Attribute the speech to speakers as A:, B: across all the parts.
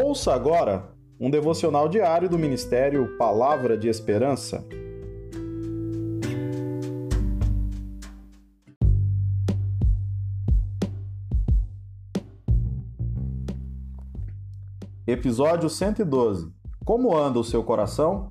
A: Ouça agora um devocional diário do Ministério Palavra de Esperança. Episódio 112 Como anda o seu coração?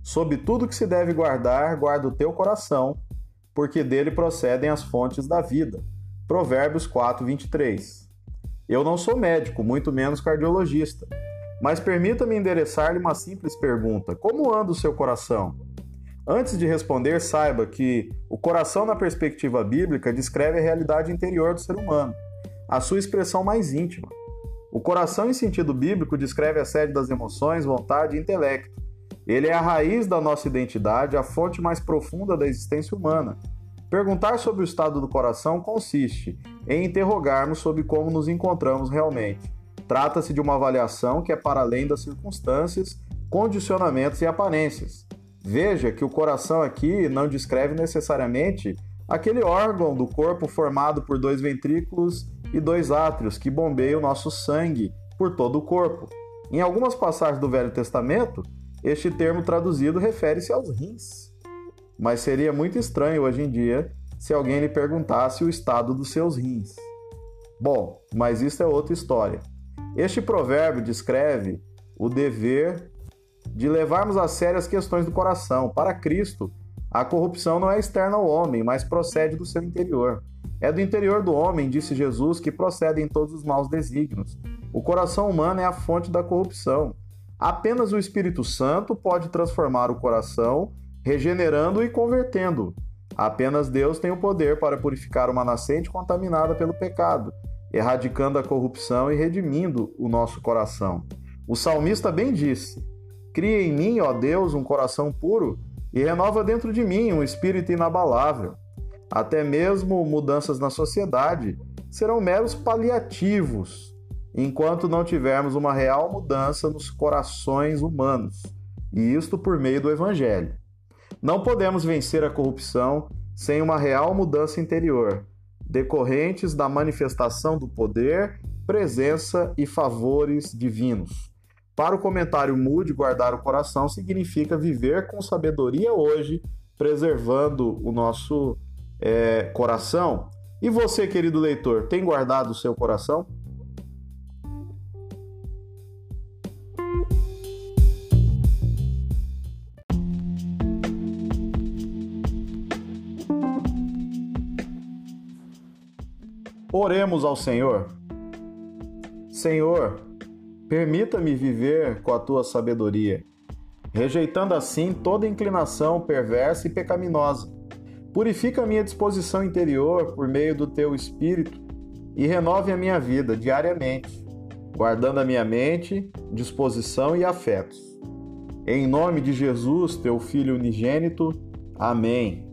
A: Sob tudo que se deve guardar, guarda o teu coração, porque dele procedem as fontes da vida. Provérbios 4, 23. Eu não sou médico, muito menos cardiologista, mas permita-me endereçar-lhe uma simples pergunta: Como anda o seu coração? Antes de responder, saiba que o coração, na perspectiva bíblica, descreve a realidade interior do ser humano, a sua expressão mais íntima. O coração, em sentido bíblico, descreve a sede das emoções, vontade e intelecto. Ele é a raiz da nossa identidade, a fonte mais profunda da existência humana. Perguntar sobre o estado do coração consiste em interrogarmos sobre como nos encontramos realmente. Trata-se de uma avaliação que é para além das circunstâncias, condicionamentos e aparências. Veja que o coração aqui não descreve necessariamente aquele órgão do corpo formado por dois ventrículos e dois átrios que bombeiam o nosso sangue por todo o corpo. Em algumas passagens do Velho Testamento, este termo traduzido refere-se aos rins. Mas seria muito estranho hoje em dia se alguém lhe perguntasse o estado dos seus rins. Bom, mas isso é outra história. Este provérbio descreve o dever de levarmos a sério as questões do coração. Para Cristo, a corrupção não é externa ao homem, mas procede do seu interior. É do interior do homem, disse Jesus, que procedem todos os maus desígnios. O coração humano é a fonte da corrupção. Apenas o Espírito Santo pode transformar o coração, regenerando e convertendo. Apenas Deus tem o poder para purificar uma nascente contaminada pelo pecado, erradicando a corrupção e redimindo o nosso coração. O salmista bem disse: Cria em mim, ó Deus, um coração puro e renova dentro de mim um espírito inabalável. Até mesmo mudanças na sociedade serão meros paliativos, enquanto não tivermos uma real mudança nos corações humanos, e isto por meio do Evangelho. Não podemos vencer a corrupção sem uma real mudança interior, decorrentes da manifestação do poder, presença e favores divinos. Para o comentário Mude, guardar o coração significa viver com sabedoria hoje, preservando o nosso é, coração. E você, querido leitor, tem guardado o seu coração? Oremos ao Senhor. Senhor, permita-me viver com a tua sabedoria, rejeitando assim toda inclinação perversa e pecaminosa. Purifica a minha disposição interior por meio do teu espírito e renove a minha vida diariamente, guardando a minha mente, disposição e afetos. Em nome de Jesus, teu Filho unigênito. Amém.